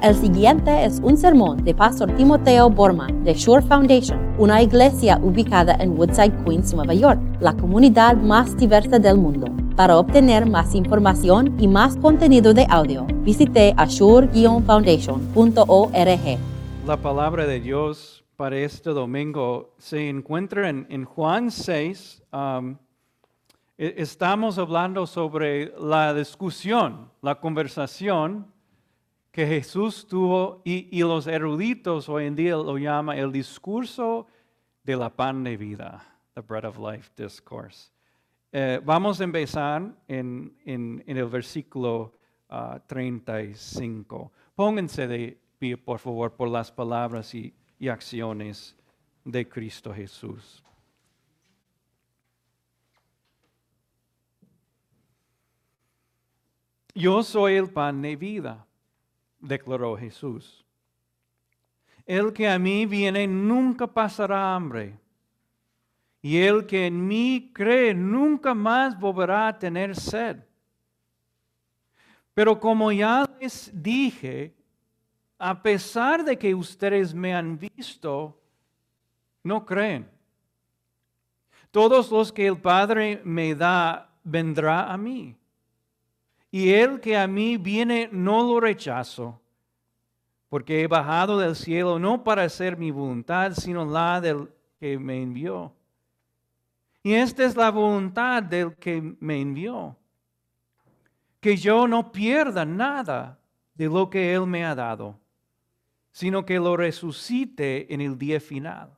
El siguiente es un sermón de Pastor Timoteo Borman de Shore Foundation, una iglesia ubicada en Woodside, Queens, Nueva York, la comunidad más diversa del mundo. Para obtener más información y más contenido de audio, visite ashore-foundation.org. La palabra de Dios para este domingo se encuentra en, en Juan 6. um, e- estamos hablando sobre la discusión, la conversación que Jesús tuvo y, y los eruditos hoy en día lo llaman el discurso de la pan de vida, the bread of life discourse. Eh, vamos a empezar en, en- en el versículo ah, 35. Pónganse de pie, por favor, por las palabras y, y acciones de Cristo Jesús. Yo soy el pan de vida, declaró Jesús. El que a mí viene nunca pasará hambre, y el que en mí cree nunca más volverá a tener sed. Pero como ya les dije, a pesar de que ustedes me han visto, no creen. Todos los que el Padre me da, vendrá a mí. Y el que a mí viene, no lo rechazo, porque he bajado del cielo no para hacer mi voluntad, sino la del que me envió. Y esta es la voluntad del que me envió, que yo no pierda nada de lo que Él me ha dado, sino que lo resucite en el día final.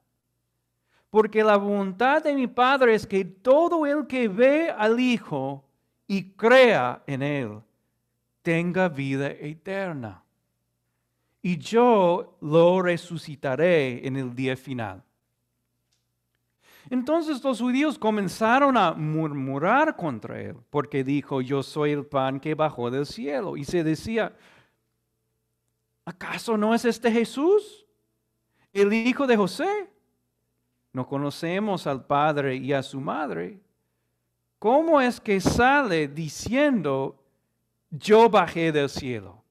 Porque la voluntad de mi Padre es que todo el que ve al Hijo y crea en Él tenga vida eterna. Y yo lo resucitaré en el día final. Entonces los judíos comenzaron a murmurar contra él, porque dijo, yo soy el pan que bajó del cielo. Y se decía, ¿acaso no es este Jesús, el hijo de José? No conocemos al padre y a su madre. ¿Cómo es que sale diciendo, yo bajé del cielo?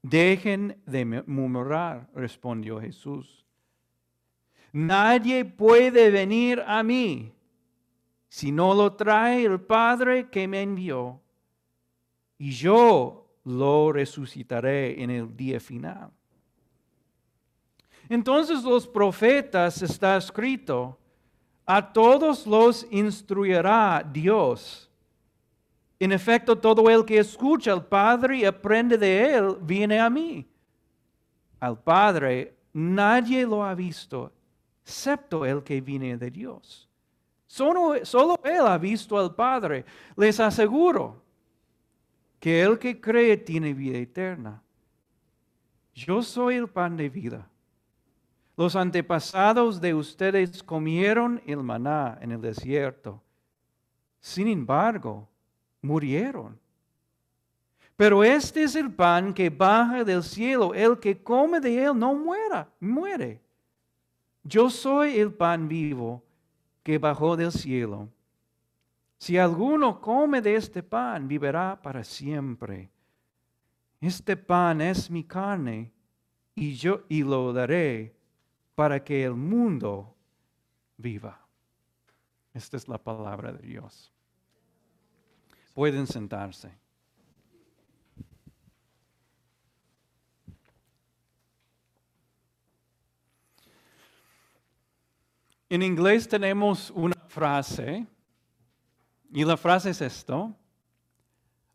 Dejen de murmurar, respondió Jesús. Nadie puede venir a mí si no lo trae el Padre que me envió, y yo lo resucitaré en el día final. Entonces los profetas está escrito, a todos los instruirá Dios. En efecto, todo el que escucha al Padre y aprende de él, viene a mí. Al Padre nadie lo ha visto, excepto el que viene de Dios. Solo, solo Él ha visto al Padre. Les aseguro que el que cree tiene vida eterna. Yo soy el pan de vida. Los antepasados de ustedes comieron el maná en el desierto. Sin embargo, murieron. Pero este es el pan que baja del cielo. El que come de él no muera, muere. Yo soy el pan vivo que bajó del cielo. Si alguno come de este pan, vivirá para siempre. Este pan es mi carne y yo y lo daré para que el mundo viva. Esta es la palabra de Dios. Pueden sentarse. En inglés tenemos una frase y la frase es esto,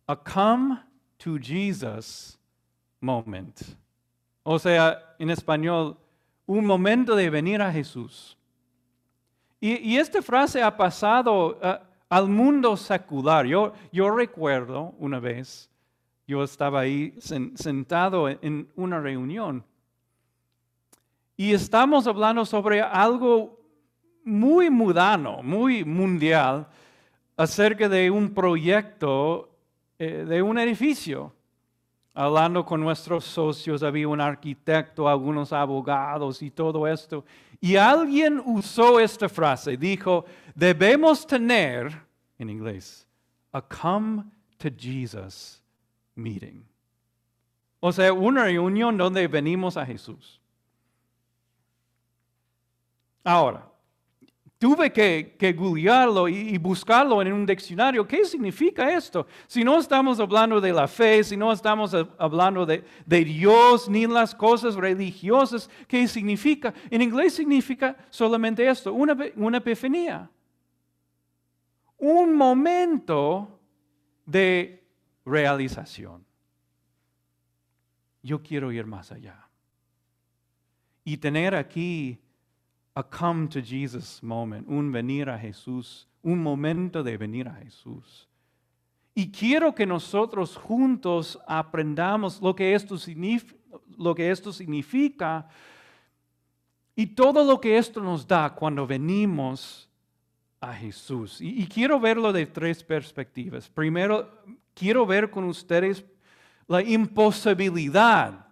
a come to Jesus moment. O sea, en español, un momento de venir a Jesús. Y, y esta frase ha pasado uh, al mundo secular. Yo, yo recuerdo una vez, yo estaba ahí sen, sentado en una reunión y estamos hablando sobre algo muy mudano, muy mundial, acerca de un proyecto eh, de un edificio. Hablando con nuestros socios, había un arquitecto, algunos abogados y todo esto. Y alguien usó esta frase, dijo, debemos tener, en inglés, a come to Jesus meeting. O sea, una reunión donde venimos a Jesús. Ahora, tuve que, que googlearlo y, buscarlo en un diccionario. ¿Qué significa esto? Si no estamos hablando de la fe, si no estamos hablando de, Dios ni las cosas religiosas, ¿qué significa? En inglés significa solamente esto, una, una epifanía. Un momento de realización. Yo quiero ir más allá. Y tener aquí a come to Jesus moment, un venir a Jesús, un momento de venir a Jesús. Y quiero que nosotros juntos aprendamos lo que esto, lo que esto significa y todo lo que esto nos da cuando venimos a Jesús. Y, y, quiero verlo de tres perspectivas. Primero, quiero ver con ustedes la imposibilidad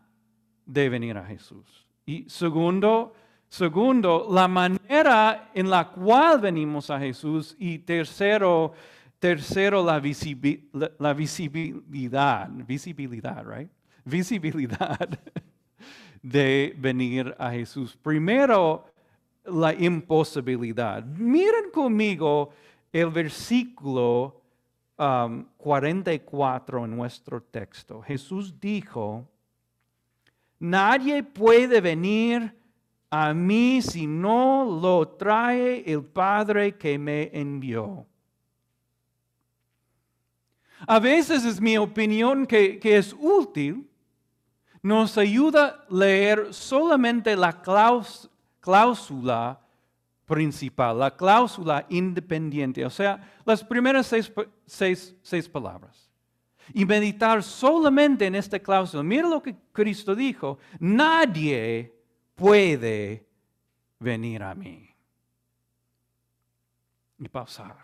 de venir a Jesús. Y segundo, Segundo, la manera en la cual venimos a Jesús. Y tercero, tercero la, la, visibilidad, visibilidad, right? Visibilidad de venir a Jesús. Primero, la imposibilidad. Miren conmigo el versículo 44 um, en nuestro texto. Jesús dijo, nadie puede venir a mí si no lo trae el Padre que me envió. A veces es mi opinión que, es útil, nos ayuda a leer solamente la cláusula principal, la cláusula independiente, o sea, las primeras seis, seis palabras. Y meditar solamente en esta cláusula. Mira lo que Cristo dijo, nadie puede venir a mí. Y pasar.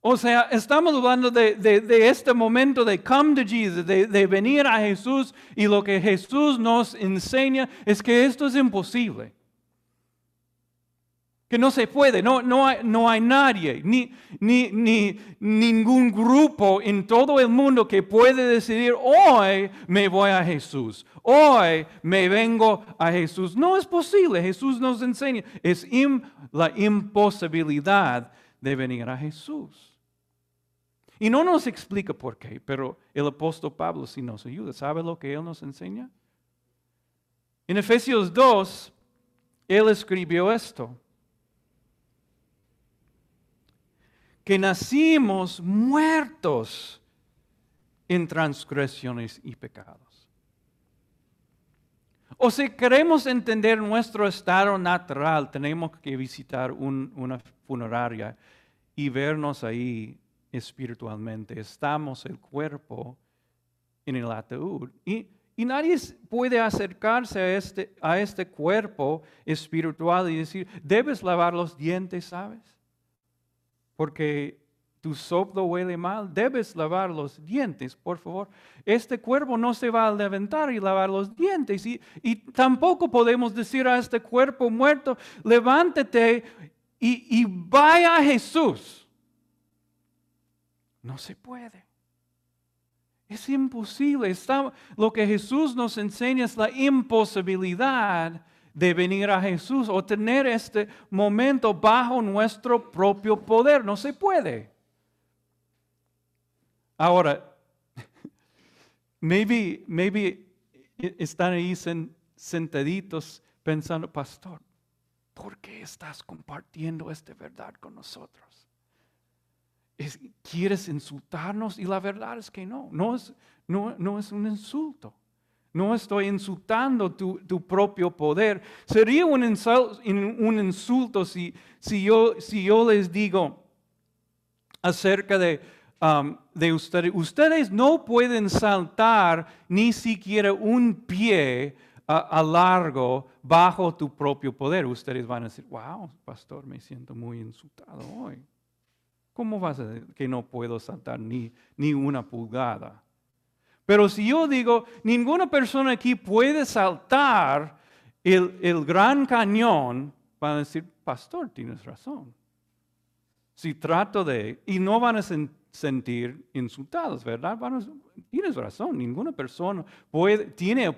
O sea, estamos hablando de, este momento de come to Jesus, de, de venir a Jesús y lo que Jesús nos enseña es que esto es imposible que no se puede, no, no, hay, no hay nadie, ni, ni, ni, ningún grupo en todo el mundo que puede decidir, hoy me voy a Jesús, hoy me vengo a Jesús. No es posible, Jesús nos enseña, es la imposibilidad de venir a Jesús. Y no nos explica por qué, pero el apóstol Pablo sí nos ayuda. ¿Sabe lo que él nos enseña? En Efesios 2, él escribió esto. Que nacimos muertos en transgresiones y pecados. O si queremos entender nuestro estado natural, tenemos que visitar una funeraria y vernos ahí espiritualmente. Estamos el cuerpo en el ataúd. Y, y nadie puede acercarse a este, a este cuerpo espiritual y decir, debes lavar los dientes, ¿sabes? Porque tu soplo huele mal, debes lavar los dientes, por favor. Este cuerpo no se va a levantar y lavar los dientes. Y, y tampoco podemos decir a este cuerpo muerto, levántate y, y vaya a Jesús. No se puede. Es imposible. Lo que Jesús nos enseña es la imposibilidad de venir a Jesús o tener este momento bajo nuestro propio poder. No se puede. Ahora, maybe, maybe están ahí sentaditos pensando, pastor, ¿por qué estás compartiendo esta verdad con nosotros? ¿Quieres insultarnos? Y la verdad es que no, no es, no, no es un insulto. No estoy insultando tu, propio poder. Sería un insulto, si, si, yo, si yo les digo acerca de, um, de ustedes, ustedes no pueden saltar ni siquiera un pie a, largo bajo tu propio poder. Ustedes van a decir, wow, pastor, me siento muy insultado hoy. ¿Cómo vas a decir que no puedo saltar ni, ni una pulgada? Pero si yo digo, ninguna persona aquí puede saltar el, gran cañón, van a decir, pastor, tienes razón. Si trato de, y no van a sentir insultados, ¿verdad? tienes razón, ninguna persona puede, tiene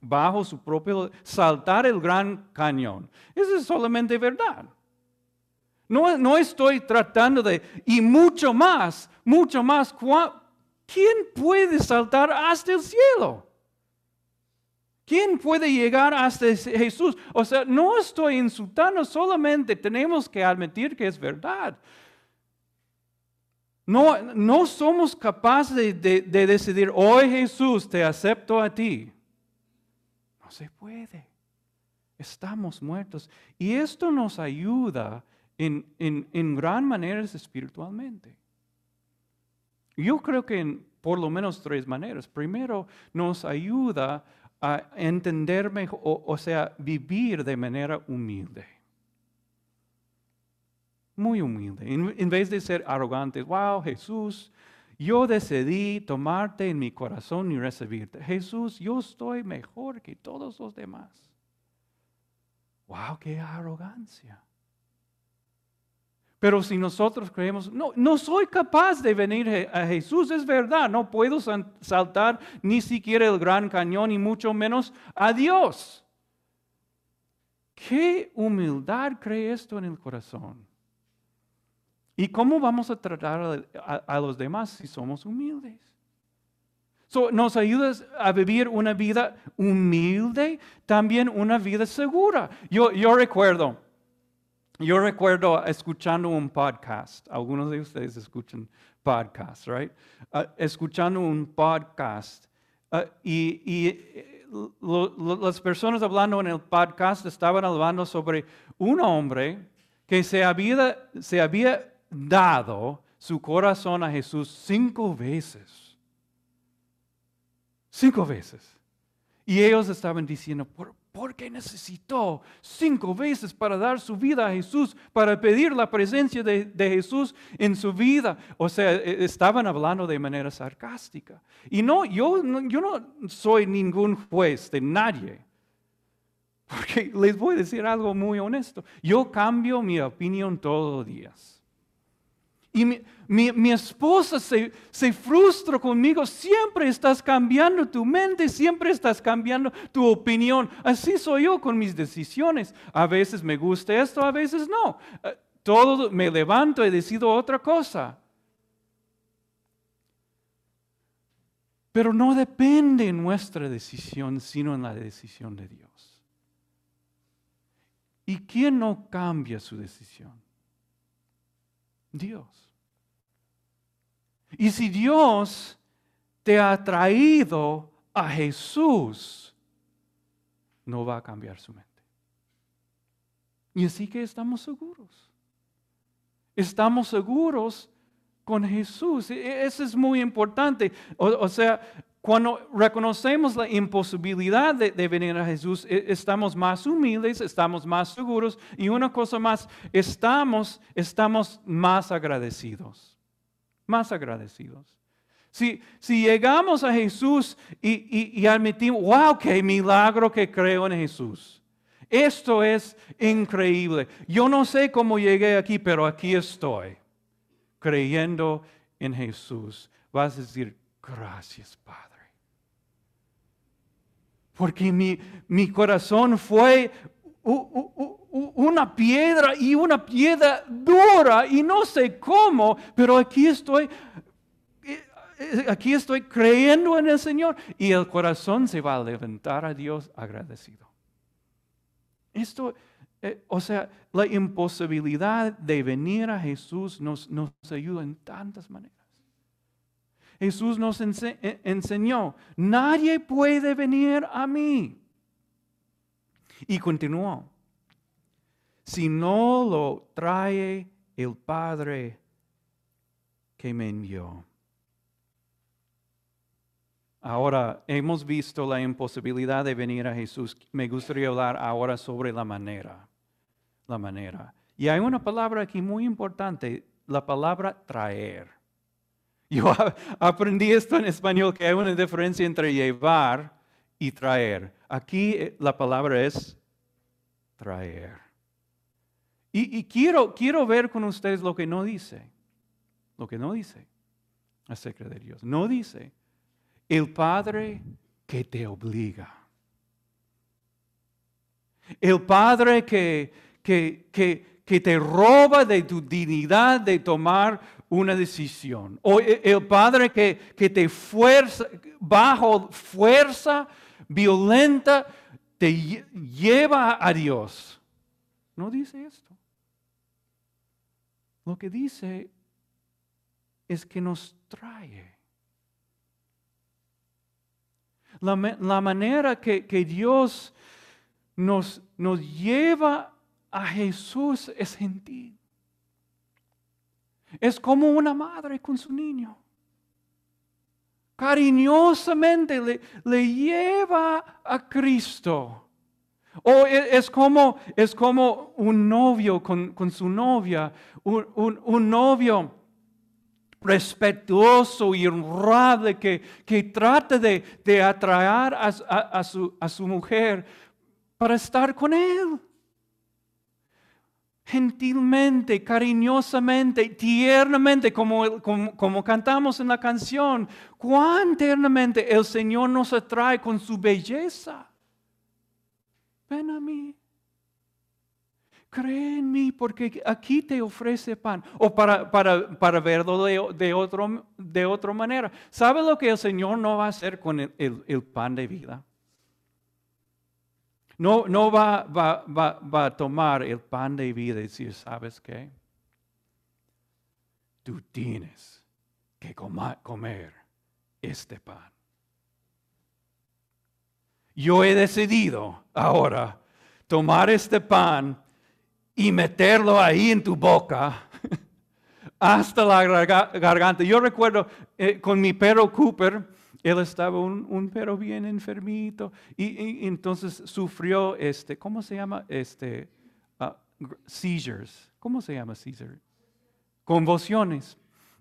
bajo su propio saltar el gran cañón. Eso es solamente verdad. No, no estoy tratando de, y mucho más, mucho más, ¿quién puede saltar hasta el cielo? ¿Quién puede llegar hasta Jesús? O sea, no estoy insultando, solamente tenemos que admitir que es verdad. No, no somos capaces de, decidir, hoy Jesús, te acepto a ti. No se puede. Estamos muertos. Y esto nos ayuda en, en, gran manera espiritualmente. Yo creo que en por lo menos tres maneras. Primero, nos ayuda a entender mejor, o sea, vivir de manera humilde muy humilde. En, vez de ser arrogantes, wow, Jesús, yo decidí tomarte en mi corazón y recibirte. Jesús, yo estoy mejor que todos los demás. Wow, qué arrogancia. Pero si nosotros creemos, no, no soy capaz de venir a Jesús, es verdad, no puedo saltar ni siquiera el gran cañón y mucho menos a Dios. ¿Qué humildad cree esto en el corazón? ¿Y cómo vamos a tratar a, los demás si somos humildes? nos ayuda a vivir una vida humilde, también una vida segura. Yo, yo recuerdo, yo recuerdo escuchando un podcast. Algunos de ustedes escuchan podcasts, right? Uh, escuchando un podcast uh, y, y las personas hablando en el podcast estaban hablando sobre un hombre que se había, se había dado su corazón a Jesús cinco veces. Cinco veces. Y ellos estaban diciendo, ¿por, qué necesitó cinco veces para dar su vida a Jesús, para pedir la presencia de, de, Jesús en su vida? O sea, e, estaban hablando de manera sarcástica. Y no, yo, yo no soy ningún juez de nadie. Porque les voy a decir algo muy honesto. Yo cambio mi opinión todos los días. Y mi, esposa se, se, frustra conmigo. Siempre estás cambiando tu mente, siempre estás cambiando tu opinión. Así soy yo con mis decisiones. A veces me gusta esto, a veces no. Eh, todo me levanto y decido otra cosa. Pero no depende en nuestra decisión, sino en la decisión de Dios. ¿Y quién no cambia su decisión? Dios. Y si Dios te ha traído a Jesús, no va a cambiar su mente. Y así que estamos seguros. Estamos seguros con Jesús. E, e, eso es muy importante. O, sea, cuando reconocemos la imposibilidad de, venir a Jesús, e, estamos más humildes, estamos más seguros y una cosa más, estamos, estamos más agradecidos más agradecidos. Si, si llegamos a Jesús y, y, admitimos, wow, qué milagro que creo en Jesús. Esto es increíble. Yo no sé cómo llegué aquí, pero aquí estoy, creyendo en Jesús. Vas a decir, gracias Padre. Porque mi, mi corazón fue una piedra y una piedra dura y no sé cómo, pero aquí estoy, eh, eh, aquí estoy creyendo en el Señor y el corazón se va a levantar a Dios agradecido. Esto, eh, o sea, la imposibilidad de venir a Jesús nos, nos ayuda en tantas maneras. Jesús nos enseñó, nadie puede venir a mí. Y continuó, si no lo trae el Padre que me envió. Ahora hemos visto la imposibilidad de venir a Jesús. Me gustaría hablar ahora sobre la manera. La manera. Y hay una palabra aquí muy importante, la palabra traer. Yo aprendí esto en español, que hay una diferencia entre llevar y traer. Aquí eh, la palabra es traer. Y, quiero, quiero ver con ustedes lo que no dice. Lo que no dice. acerca de Dios. No dice el Padre que te obliga. El Padre que, que, que, que te roba de tu dignidad de tomar una decisión. O el Padre que, que te fuerza, bajo fuerza violenta, te lleva a Dios. No dice esto. Lo que dice es que nos trae. La, la manera que, que Dios nos, nos lleva a Jesús es gentil. Es como una madre con su niño. Cariñosamente le, le lleva a Cristo. O e, es como, es como un novio con, su novia, un, novio respetuoso y honrable que, que trata de, de atraer a, su, a su mujer para estar con él gentilmente, cariñosamente, tiernamente, como, como, cantamos en la canción, cuán tiernamente el Señor nos atrae con su belleza. Ven a mí. Cree en mí porque aquí te ofrece pan. O para, para, verlo de, otro, de otra manera. ¿Sabe lo que el Señor no va a hacer con el pan de vida? No, no va, va, va, a tomar el pan de vida y decir, ¿sabes qué? Tú tienes que comer este pan. Yo he decidido ahora tomar este pan y meterlo ahí en tu boca hasta la garganta. Yo recuerdo eh, con mi perro Cooper, él estaba un, un perro bien enfermito y, entonces sufrió, este, ¿cómo se llama? Este, uh, seizures. ¿Cómo se llama seizures? Convulsiones.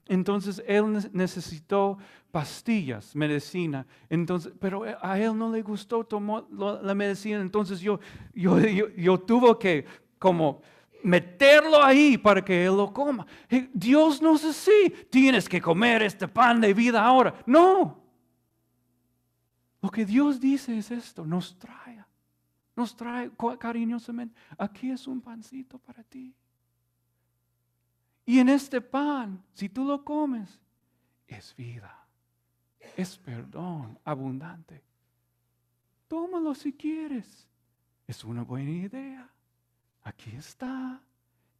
Entonces él necesitó pastillas, medicina. Entonces, pero a él no le gustó, tomó la medicina. Entonces yo, yo, yo, tuve que como meterlo ahí para que él lo coma. Dios no es así. Tienes que comer este pan de vida ahora. No. Lo que Dios dice es esto, nos trae, nos trae cariñosamente. Aquí es un pancito para ti. Y en este pan, si tú lo comes, es vida, es perdón abundante. Tómalo si quieres. Es una buena idea. Aquí está.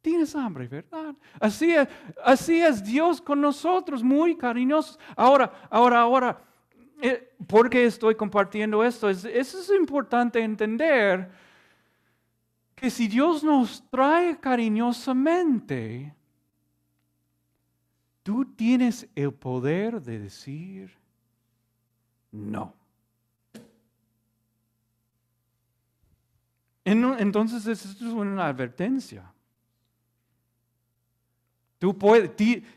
Tienes hambre, ¿verdad? Así es, así es Dios con nosotros, muy cariñosos. Ahora, ahora, ahora ¿Por qué estoy compartiendo esto? Es, eso es importante entender que si Dios nos trae cariñosamente, tú tienes el poder de decir no. Entonces, esto es una advertencia. Tú puedes,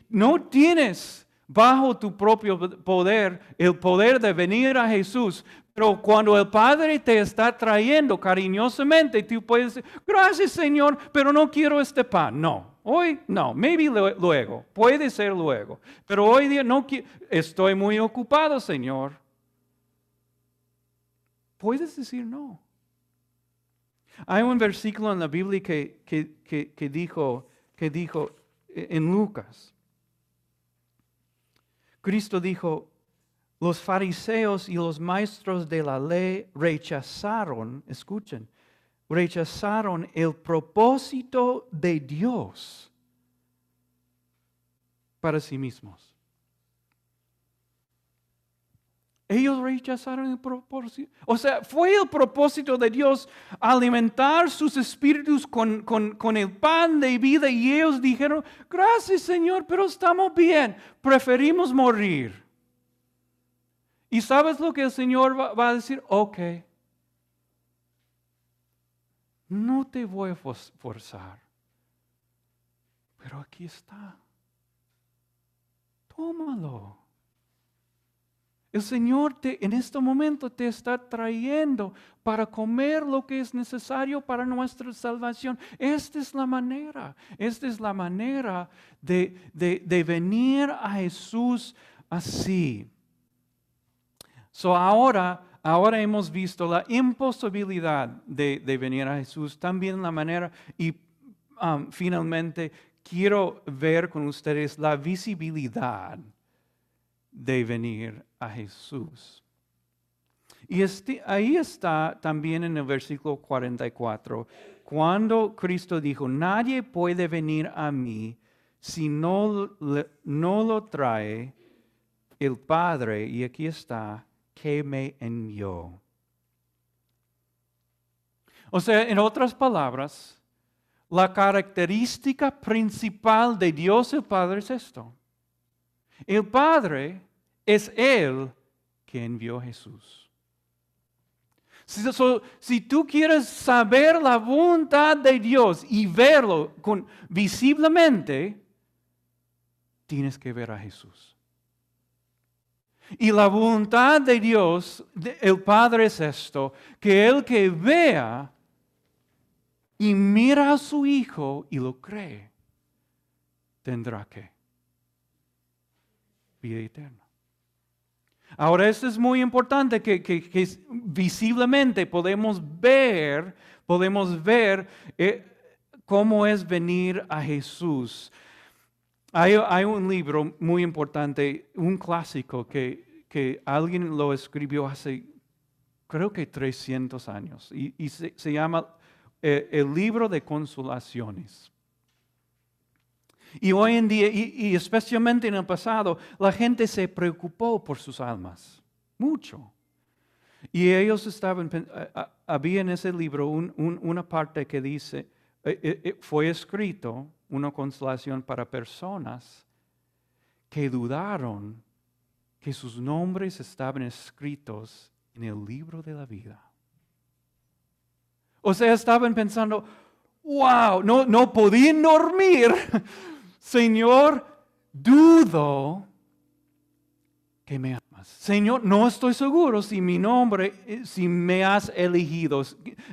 no tienes bajo tu propio poder, el poder de venir a Jesús. Pero cuando el Padre te está trayendo cariñosamente, tú puedes decir, gracias Señor, pero no quiero este pan. No, hoy no, maybe luego, puede ser luego. Pero hoy día no estoy muy ocupado, Señor. Puedes decir no. Hay un versículo en la Biblia que, que dijo, que dijo eh, en Lucas Cristo dijo, los fariseos y los maestros de la ley rechazaron, escuchen, rechazaron el propósito de Dios para sí mismos. Ellos rechazaron el propósito. O sea, fue el propósito de Dios alimentar sus espíritus con, con, el pan de vida y ellos dijeron, gracias Señor, pero estamos bien, preferimos morir. ¿Y sabes lo que el Señor va, va a decir? Ok, no te voy a forzar, pero aquí está. Tómalo. El Señor te, en este momento te está trayendo para comer lo que es necesario para nuestra salvación. Esta es la manera, esta es la manera de, de, venir a Jesús así. So ahora, ahora hemos visto la imposibilidad de, venir a Jesús, también la manera, y um, finalmente quiero ver con ustedes la visibilidad de venir a Jesús. Y este, ahí está también en el versículo 44, cuando Cristo dijo, nadie puede venir a mí si no, no lo trae el Padre, y aquí está, que me envió. O sea, en otras palabras, la característica principal de Dios el Padre es esto. El Padre es Él que envió a Jesús. Si, tú quieres saber la voluntad de Dios y verlo con, visiblemente, tienes que ver a Jesús. Y la voluntad de Dios, el Padre es esto, que el que vea y mira a su Hijo y lo cree, tendrá que vida eterna. Ahora, esto es muy importante que, visiblemente podemos ver, podemos ver eh, cómo es venir a Jesús. Hay, un libro muy importante, un clásico que, alguien lo escribió hace, creo que 300 años, y, se, llama eh, El libro de consolaciones. Y hoy en día, y, especialmente en el pasado, la gente se preocupó por sus almas, mucho. Y ellos estaban, había en ese libro una parte que dice, eh, eh, eh, fue escrito una consolación para personas que dudaron que sus nombres estaban escritos en el libro de la vida. O sea, estaban pensando, wow, no, no podían dormir Señor, dudo que me amas. Señor, no estoy seguro si mi nombre, eh, si me has elegido.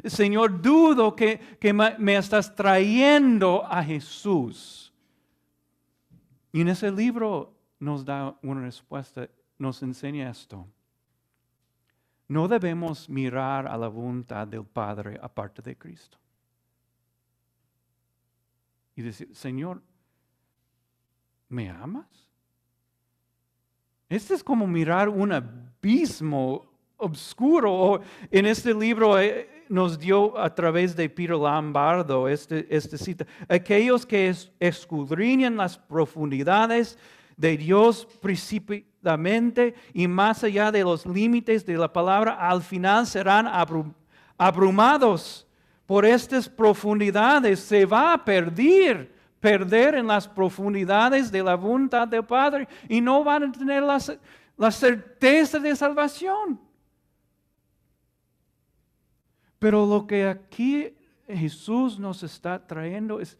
Señor, dudo que, me estás trayendo a Jesús. Y en ese libro nos da una respuesta, nos enseña esto. No debemos mirar a la voluntad del Padre aparte de Cristo. Y decir, Señor, ¿me amas? Este es como mirar un abismo oscuro. En este libro eh, nos dio a través de Peter Lombardo este, este cita. Aquellos que escudriñan las profundidades de Dios precipitadamente y más allá de los límites de la palabra, al final serán abrumados por estas profundidades. Se va a perder perder en las profundidades de la voluntad del Padre y no van a tener la, la certeza de salvación. Pero lo que aquí Jesús nos está trayendo es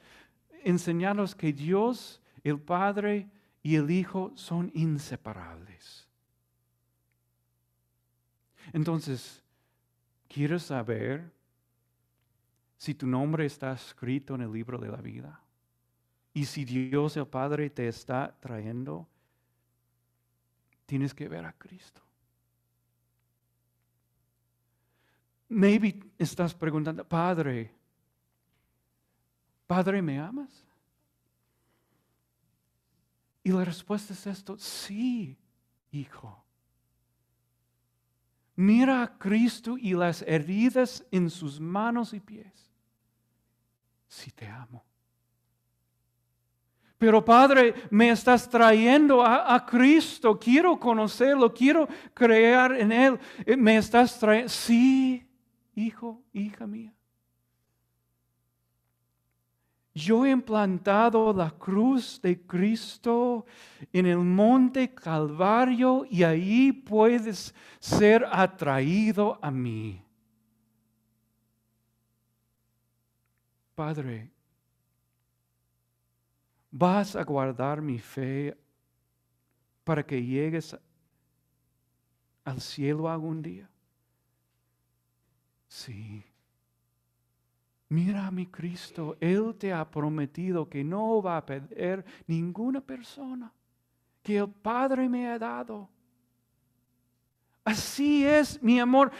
enseñarnos que Dios, el Padre y el Hijo son inseparables. Entonces, ¿quieres saber si tu nombre está escrito en el libro de la vida? Y si Dios el Padre te está trayendo, tienes que ver a Cristo. Maybe estás preguntando, Padre, Padre, ¿me amas? Y la respuesta es esto, sí, hijo. Mira a Cristo y las heridas en sus manos y pies. Sí te amo. Pero Padre, me estás trayendo a, Cristo, quiero conocerlo, quiero creer en Él. Eh, me estás trayendo, sí, hijo, hija mía. Yo he implantado la cruz de Cristo en el monte Calvario y ahí puedes ser atraído a mí. Padre, ¿Vas a guardar mi fe para que llegues al cielo algún día? Sí. Mira a mi Cristo, Él te ha prometido que no va a perder ninguna persona que el Padre me ha dado. Así es mi amor.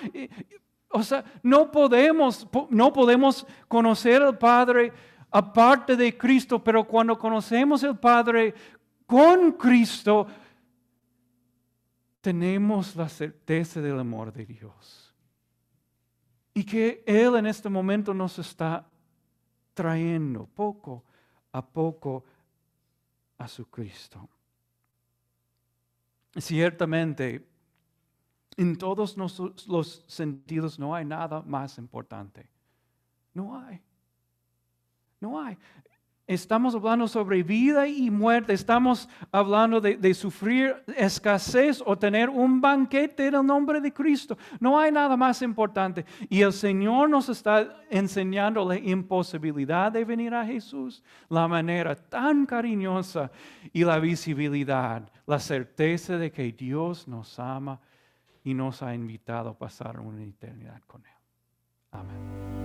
O sea, no podemos, no podemos conocer al Padre aparte de Cristo, pero cuando conocemos al Padre con Cristo, tenemos la certeza del amor de Dios. Y que Él en este momento nos está trayendo poco a poco a su Cristo. Ciertamente, en todos los sentidos no hay nada más importante. No hay. No hay. Estamos hablando sobre vida y muerte. Estamos hablando de, sufrir escasez o tener un banquete en el nombre de Cristo. No hay nada más importante. Y el Señor nos está enseñando la imposibilidad de venir a Jesús, la manera tan cariñosa y la visibilidad, la certeza de que Dios nos ama y nos ha invitado a pasar una eternidad con Él. Amén.